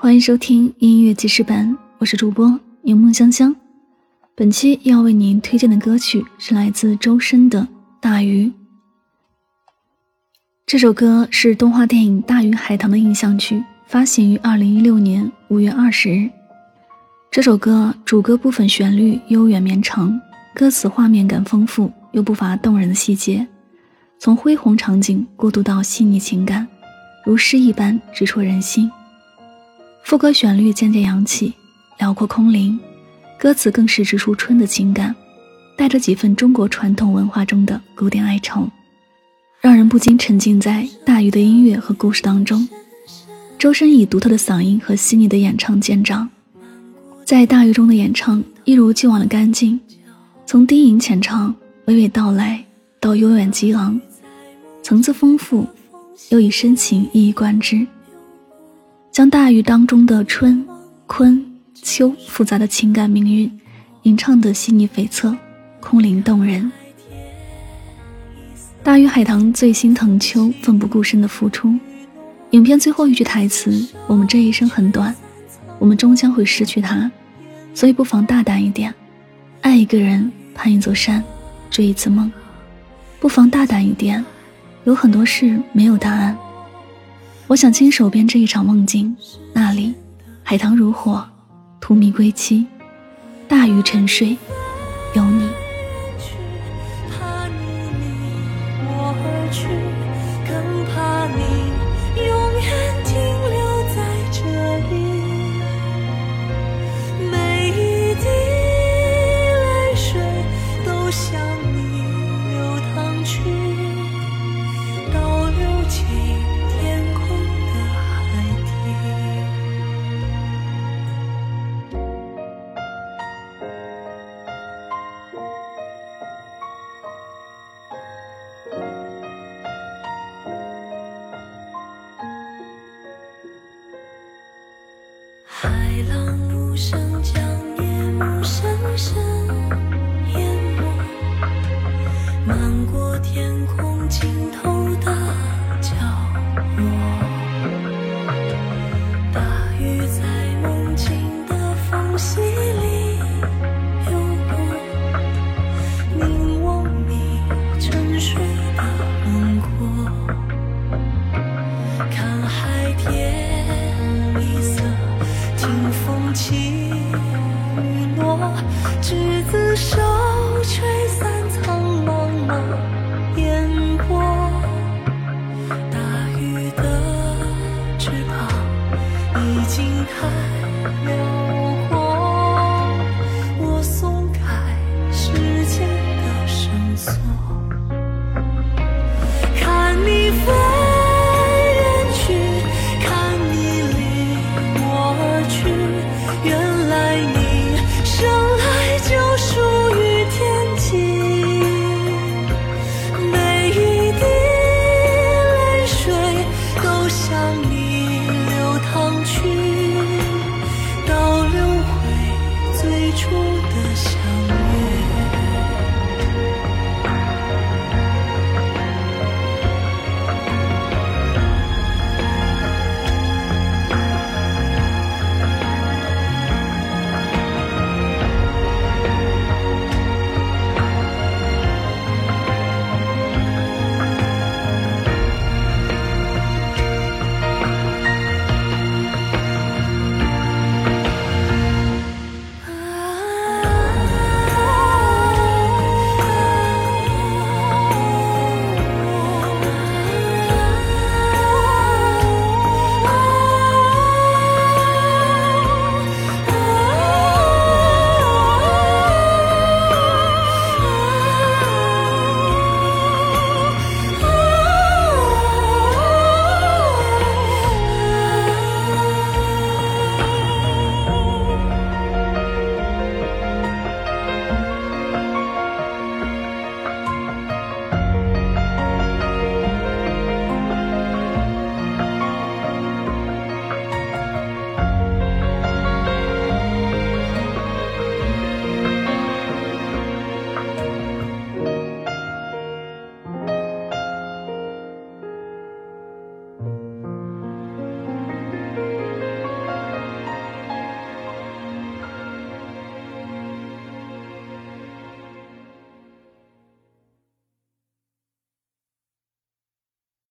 欢迎收听音乐记事本，我是主播柠梦香香。本期要为您推荐的歌曲是来自周深的《大鱼》。这首歌是动画电影《大鱼海棠》的印象曲，发行于二零一六年五月二十日。这首歌主歌部分旋律悠远绵长，歌词画面感丰富，又不乏动人的细节，从恢宏场景过渡到细腻情感，如诗一般直戳人心。副歌旋律渐渐扬起，辽阔空灵，歌词更是直抒春的情感，带着几分中国传统文化中的古典哀愁，让人不禁沉浸在大鱼的音乐和故事当中。周深以独特的嗓音和细腻的演唱见长，在大鱼中的演唱一如既往的干净，从低吟浅唱、娓娓道来到悠远激昂，层次丰富，又以深情一以贯之。将大鱼当中的春、坤、秋复杂的情感命运，吟唱的细腻悱恻、空灵动人。大鱼海棠最心疼秋奋不顾身的付出。影片最后一句台词：“我们这一生很短，我们终将会失去他，所以不妨大胆一点，爱一个人，攀一座山，追一次梦。不妨大胆一点，有很多事没有答案。”我想亲手编织一场梦境，那里海棠如火，荼蘼归期，大鱼沉睡，有你。海浪无声，将夜幕深深